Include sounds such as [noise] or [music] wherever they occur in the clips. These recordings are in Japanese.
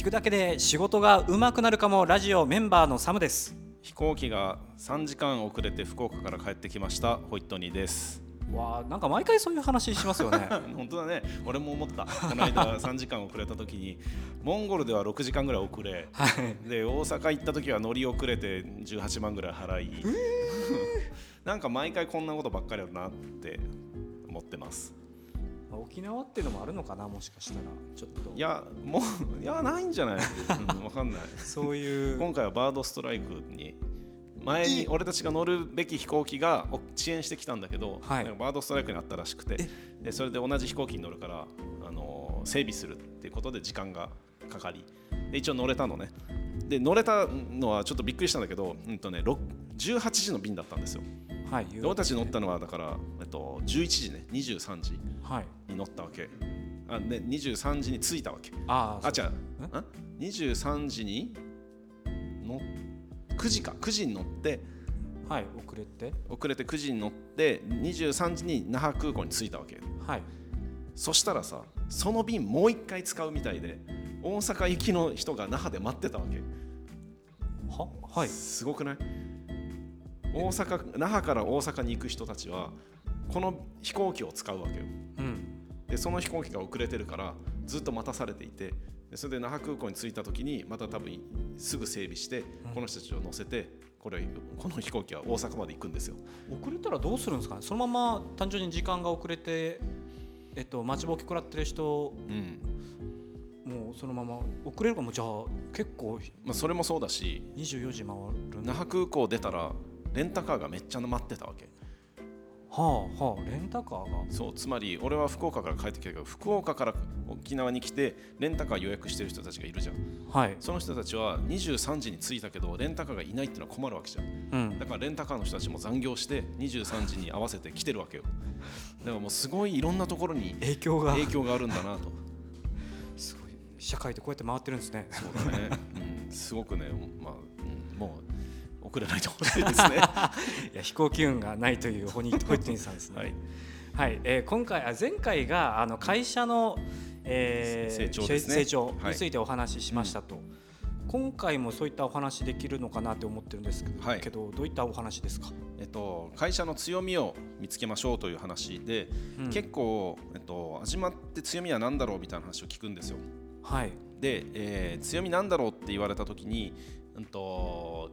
聞くだけで仕事が上手くなるかもラジオメンバーのサムです。飛行機が3時間遅れて福岡から帰ってきましたホイットニーです。わあなんか毎回そういう話しますよね。[laughs] 本当だね。俺も思った。この間 [laughs] 3時間遅れた時にモンゴルでは6時間ぐらい遅れ、はい、で大阪行った時は乗り遅れて18万ぐらい払い。[laughs] なんか毎回こんなことばっかりだなって思ってます沖縄っていうのもあるのかなもしかしたら。ちょっと。いやもういやないんじゃない、うん、分かんない。[laughs] そういう。今回はバードストライクに前に俺たちが乗るべき飛行機が遅延してきたんだけど、はい、バードストライクにあったらしくてでそれで同じ飛行機に乗るからあの整備するっていうことで時間がかかりで一応乗れたのね。で乗れたのはちょっとびっくりしたんだけど、うんとね、18時の便だったんですよ。はい、俺たち乗ったのはだから、と、11時ね23時に乗ったわけ、はい、あね、23時に着いたわけ。ああ違う。23時に乗って9時か。9時に乗ってはい遅れて。遅れて9時に乗って23時に那覇空港に着いたわけ。はい。そしたらさその便もう一回使うみたいで大阪行きの人が那覇で待ってたわけ。は？はい。すごくない？大阪那覇から大阪に行く人たちはこの飛行機を使うわけよ、うん、でその飛行機が遅れてるからずっと待たされていてそれで那覇空港に着いた時にまた多分すぐ整備してこの人たちを乗せてこれこの飛行機は大阪まで行くんですよ。遅れたらどうするんですかね？そのまま単純に時間が遅れて、えっと、待ちぼうけ食らってる人、うん、もうそのまま遅れるかも。じゃあ結構、まあ、それもそうだし24時回る那覇空港出たらレンタカーがめっちゃ待ってたわけはあはあレンタカーが？そうつまり俺は福岡から帰ってきたけど福岡から沖縄に来てレンタカー予約してる人たちがいるじゃん、はい、その人たちは23時に着いたけどレンタカーがいないっていうのは困るわけじゃん、うん、だからレンタカーの人たちも残業して23時に合わせて来てるわけよ。[laughs] だからもうすごいいろんなところに影響が。影響があるんだなと。すごい。社会ってこうやって回ってるんですね。そうだね、うん、すごくね、まあ、うん、もう遅れないと思ってですね。[laughs] いや飛行機運がないというホニーホイットニーさんですね。はい、はい。えー、今回あ前回があの会社の、えー、成長、ね、成長についてお話ししましたと、はい、今回もそういったお話できるのかなと思ってるんですけどはい、けどどういったお話ですか、えっと、会社の強みを見つけましょうという話で、うん、結構、えっと、始まって強みは何だろうみたいな話を聞くんですよ。はい、で、えー、強みなんだろうって言われた時に、うんと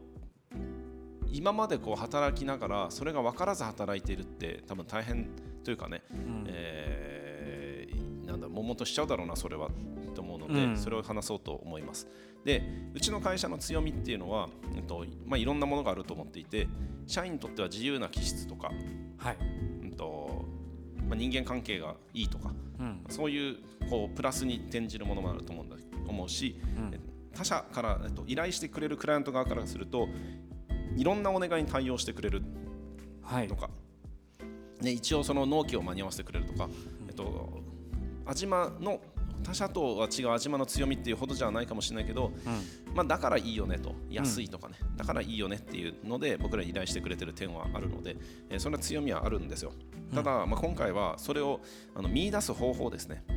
今までこう働きながらそれが分からず働いているって多分大変というかね、うん、えー、なんだもんもとしちゃうだろうなそれはと思うので、うん、それを話そうと思います。でうちの会社の強みっていうのは、えっとまあ、いろんなものがあると思っていて社員にとっては自由な気質とか、はい。うんとまあ、人間関係がいいとか、うん、そういうこうプラスに転じるものもあると思うんだ思うし、うん、他社から、えっと、依頼してくれるクライアント側からするといろんなお願いに対応してくれるとか、はい、ね、一応その納期を間に合わせてくれるとか、えっと、安島の他社とは違う安島の強みっていうほどじゃないかもしれないけど、うん、まあ、だからいいよねと。安いとかね、うん、だからいいよねっていうので僕らに依頼してくれてる点はあるので、えー、それは強みはあるんですよ。ただ、まあ、今回はそれをあの見出す方法ですね。あ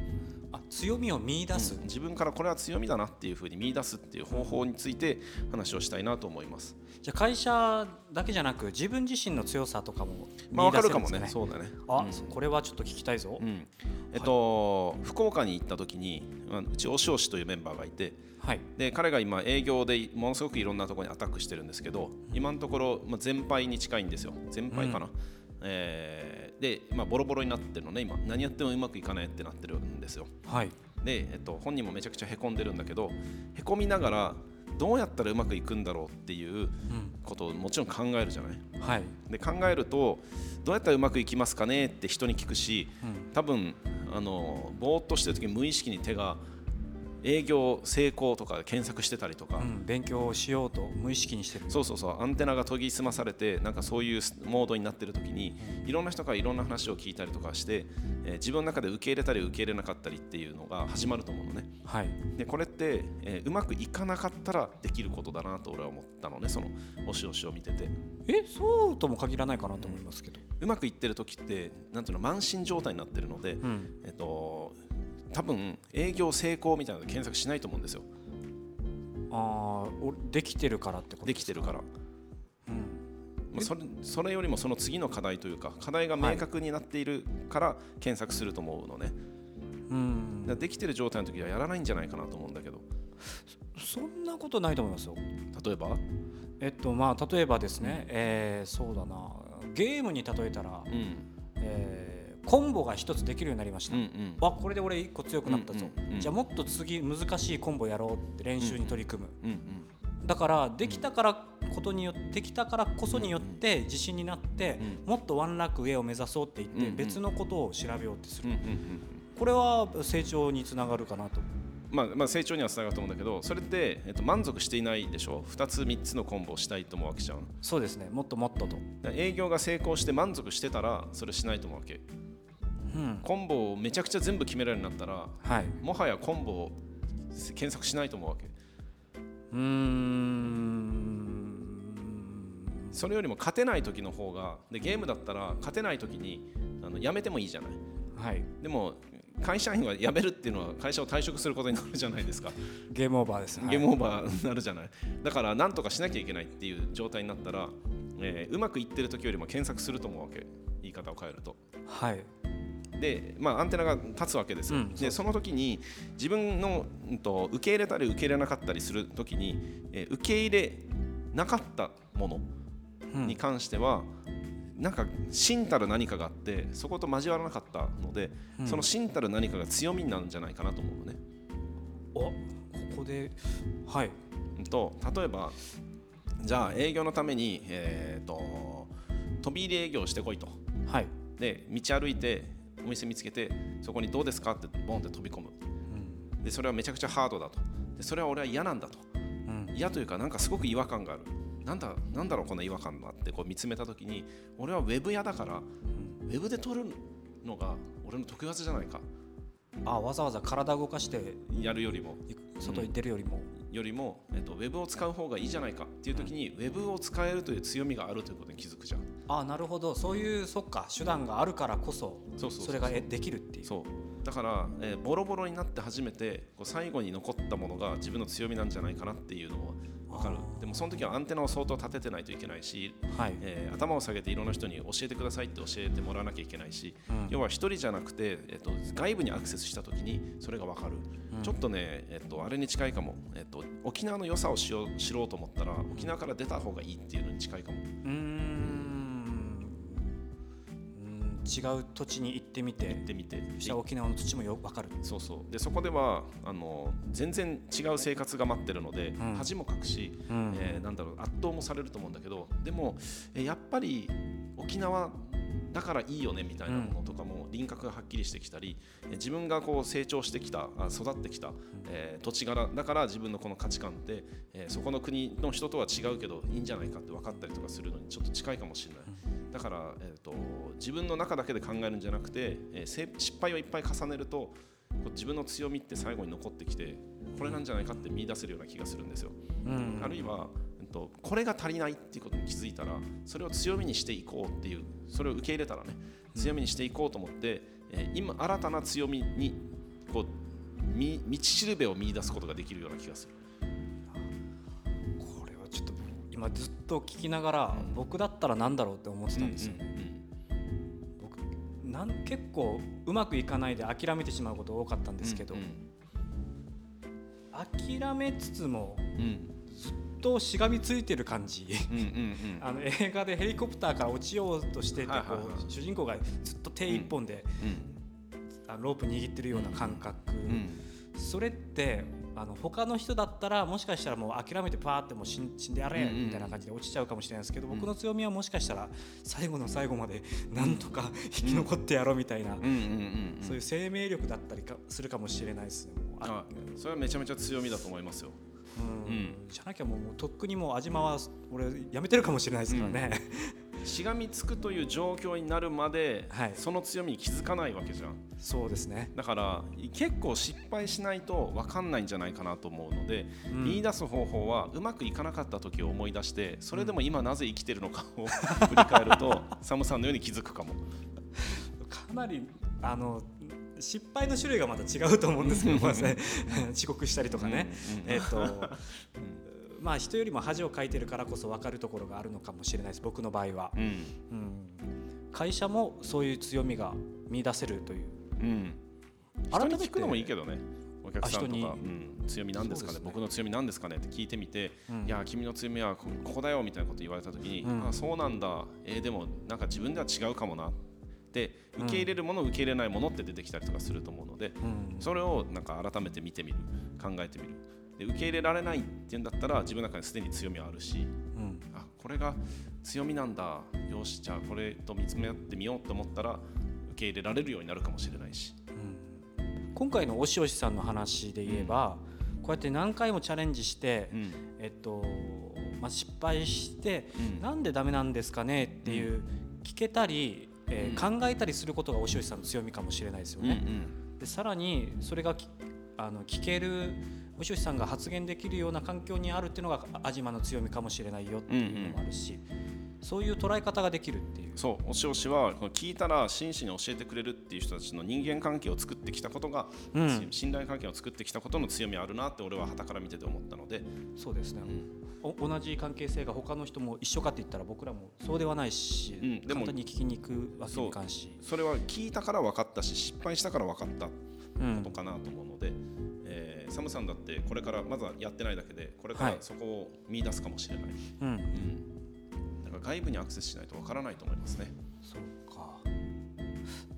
強みを見出す、うん、自分からこれは強みだなっていうふうに見出すっていう方法について話をしたいなと思います。じゃあ会社だけじゃなく自分自身の強さとかもまあ分かるかもね。そうだね。あ、うん、これはちょっと聞きたいぞ、うん、えっと、はい、福岡に行った時にうちおしおしというメンバーがいてはい、で彼が今営業でものすごくいろんなところにアタックしてるんですけど今のところ、まあ、全敗に近いんですよ。全敗かな、うん、えー、で、まあ、ボロボロになってるのね。今何やってもうまくいかないってなってるんですよ、はい、で、えっと、本人もめちゃくちゃへこんでるんだけどへこみながらどうやったらうまくいくんだろうっていうことをもちろん考えるじゃない。はい、で考えるとどうやったらうまくいきますかねって人に聞くし、多分あのぼーっとしてる時無意識に手が営業成功とか検索してたりとか、うん、勉強しようと無意識にしてる。そうそうそう。アンテナが研ぎ澄まされてなんかそういうモードになってる時にいろんな人からいろんな話を聞いたりとかして、えー、自分の中で受け入れたり受け入れなかったりっていうのが始まると思うのね、はい、でこれって、えー、うまくいかなかったらできることだなと俺は思ったのねそのおしおしを見てて。えそうとも限らないかなと思いますけど、うまくいってる時ってなんていうの満身状態になってるので、うん、えっと多分営業成功みたいなの検索しないと思うんですよ。ああできてるからってことできてるから、うん、それそれよりもその次の課題というか課題が明確になっているから検索すると思うのね、うん、できてる状態の時はやらないんじゃないかなと思うんだけど。そんなことないと思いますよ。例えば？えっとまあ例えばですね、うん、えー、そうだな。ゲームに例えたら、うん、えー、コンボが一つできるようになりました、うんうん、あこれで俺一個強くなったぞ、うんうんうん、じゃあもっと次難しいコンボやろうって練習に取り組む、うんうんうん、だからできたからことによってできたからこそによって自信になって、もっとワンランク上を目指そうって言って別のことを調べようってする、これは成長につながるかなと。まあ、まあ成長にはつながると思うんだけどそれって、えっと、満足していないでしょ？2つ3つのコンボをしたいと思うわけじゃん。そうですね。もっともっとと。営業が成功して満足してたらそれしないと思うわけ、うん、コンボをめちゃくちゃ全部決められるようになったら、はい、もはやコンボを検索しないと思うわけ。うん。それよりも勝てない時の方がでゲームだったら勝てない時にあのやめてもいいじゃない、はい、でも会社員は辞めるっていうのは会社を退職することになるじゃないですか。ゲームオーバーです、ゲームオーバーになるじゃない。だから何とかしなきゃいけないっていう状態になったら、えー、うまくいってる時よりも検索すると思うわけ。言い方を変えると。はいで、まあ、アンテナが立つわけですよ、うん、でその時に自分の、うんと、受け入れたり受け入れなかったりする時に、えー、受け入れなかったものに関しては、うんなんか真たる何かがあってそこと交わらなかったので、うん、その真たる何かが強みなんじゃないかなと思うのね。おここではい。と例えばじゃあ営業のために、えーと、飛び入り営業してこいと。はい、で道歩いてお店見つけてそこにどうですかってボンって飛び込む、うん、でそれはめちゃくちゃハードだと。でそれは俺は嫌なんだと、うん、嫌というかなんかすごく違和感がある。なんだなんだろうこの違和感だってこう見つめた時に俺はウェブ屋だから、ウェブで撮るのが俺の得意技じゃないか。あわざわざ体動かしてやるよりも。外に出るよりも、うん、よりも、えっと、ウェブを使う方がいいじゃないかっていう時に、うん、ウェブを使えるという強みがあるということに気づくじゃんあなるほど。そういうそっか手段があるからこそそれができるっていう。そう。だから、えー、ボロボロになって初めてこう最後に残ったものが自分の強みなんじゃないかなっていうのを分かる。でもその時はアンテナを相当立ててないといけないし、はい、えー、頭を下げていろんな人に教えてくださいって教えてもらわなきゃいけないし、うん、要は1人じゃなくて、えーと、外部にアクセスした時にそれが分かる、うん、ちょっとね、えーと、あれに近いかも、えーと、沖縄の良さをしよう知ろうと思ったら沖縄から出た方がいいっていうのに近いかも。うん違う土地に行ってみて。行ってみて。した沖縄の土地もよく分かる。そうそう。でそこではあの全然違う生活が待ってるので、うん、恥もかくし、うん、えー、なんだろう圧倒もされると思うんだけどでも、えやっぱり沖縄だからいいよねみたいなものとかも輪郭がはっきりしてきたり、うん、自分がこう成長してきた育ってきた、えー、土地柄だから自分のこの価値観って、えー、そこの国の人とは違うけどいいんじゃないかって分かったりとかするのにちょっと近いかもしれない。だから、えーと、自分の中だけで考えるんじゃなくて、えー、失敗をいっぱい重ねるとこう自分の強みって最後に残ってきてこれなんじゃないかって見出せるような気がするんですよ。うん、あるいは、えーと、これが足りないっていうことに気づいたらそれを強みにしていこうっていうそれを受け入れたらね強みにしていこうと思って、えー、今新たな強みにこう道しるべを見出すことができるような気がする。今ずっと聞きながら、僕だったら何だろうって思ってたんですよ、僕なん結構うまくいかないで諦めてしまうこと多かったんですけど、諦めつつも、ずっとしがみついてる感じ。[laughs] あの映画でヘリコプターから落ちようとしてて、主人公がずっと手一本で、あロープ握ってるような感覚、それってあの他の人だったらもしかしたらもう諦めてパーってもう死んでやれみたいな感じで落ちちゃうかもしれないですけど、僕の強みはもしかしたら最後の最後までなんとか生き残ってやろうみたいなそういう生命力だったりかするかもしれないですね。あそれはめちゃめちゃ強みだと思いますよ。うん、じゃなきゃもうとっくにもう味間は俺やめてるかもしれないですからね。[laughs] しがみつくという状況になるまで、はい、その強みに気づかないわけじゃん。そうですね。だから結構失敗しないと分かんないんじゃないかなと思うので、うん、見出す方法はうまくいかなかった時を思い出してそれでも今なぜ生きてるのかを [laughs] 振り返るとサムさんのように気づくかも。[laughs] かなりあの失敗の種類がまた違うと思うんですけど、まずね、[laughs] 遅刻したりとかね、えっと、まあ人よりも恥をかいてるからこそ分かるところがあるのかもしれないです僕の場合は、うん、うん、会社もそういう強みが見出せるという、うん、改めて聞くのもいいけどね。お客さんとか、うん、強みなんですかね、ね、僕の強みなんですかねって聞いてみて、うん、いや君の強みはここだよみたいなこと言われた時に、うん、あそうなんだ。えー、でもなんか自分では違うかもな。って受け入れるもの、受け入れないものって出てきたりとかすると思うので、それをなんか改めて見てみる考えてみる。で受け入れられないっていうんだったら自分の中にすでに強みはあるし、あこれが強みなんだよしじゃあこれと見つめ合ってみようと思ったら受け入れられるようになるかもしれないし。今回のおしおしさんの話で言えば、こうやって何回もチャレンジして、えっとまあ、失敗して、うなんでダメなんですかねっていう聞けたり、えー、考えたりすることがおしおしさんの強みかもしれないですよね。でさらにそれがあの聞けるおしさんが発言できるような環境にあるっていうのが安島の強みかもしれないよっていうのもあるし。うんうんそういう捉え方ができるっていう。そうおしおしは聞いたら真摯に教えてくれるっていう人たちの人間関係を作ってきたことが、うん、信頼関係を作ってきたことの強みあるなって俺は旗から見てて思ったので。そうですね、うん、同じ関係性が他の人も一緒かって言ったら僕らもそうではないし、うん、でも簡単に聞きに行くわけにいかんし。それは聞いたから分かったし失敗したから分かったことかなと思うので、うん、えー、サムさんだってこれからまずはやってないだけでこれからそこを見出すかもしれない、はい、うん外部にアクセスしないとわからないと思いますね。そうか。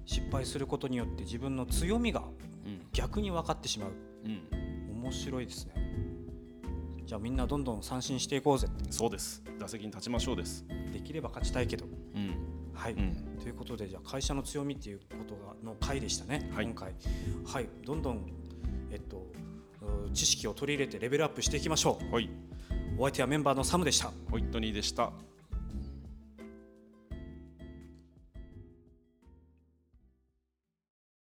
失敗することによって自分の強みが逆に分かってしまう、うん、面白いですね。じゃあみんなどんどん三振していこうぜ。そうです。打席に立ちましょうです。できれば勝ちたいけど、うん、はい、うん、ということでじゃあ会社の強みっていうことがの回でしたね、はい、今回。はい。どんどんえっと知識を取り入れてレベルアップしていきましょう、はい、お相手はメンバーのサムでした。ホイットニーでした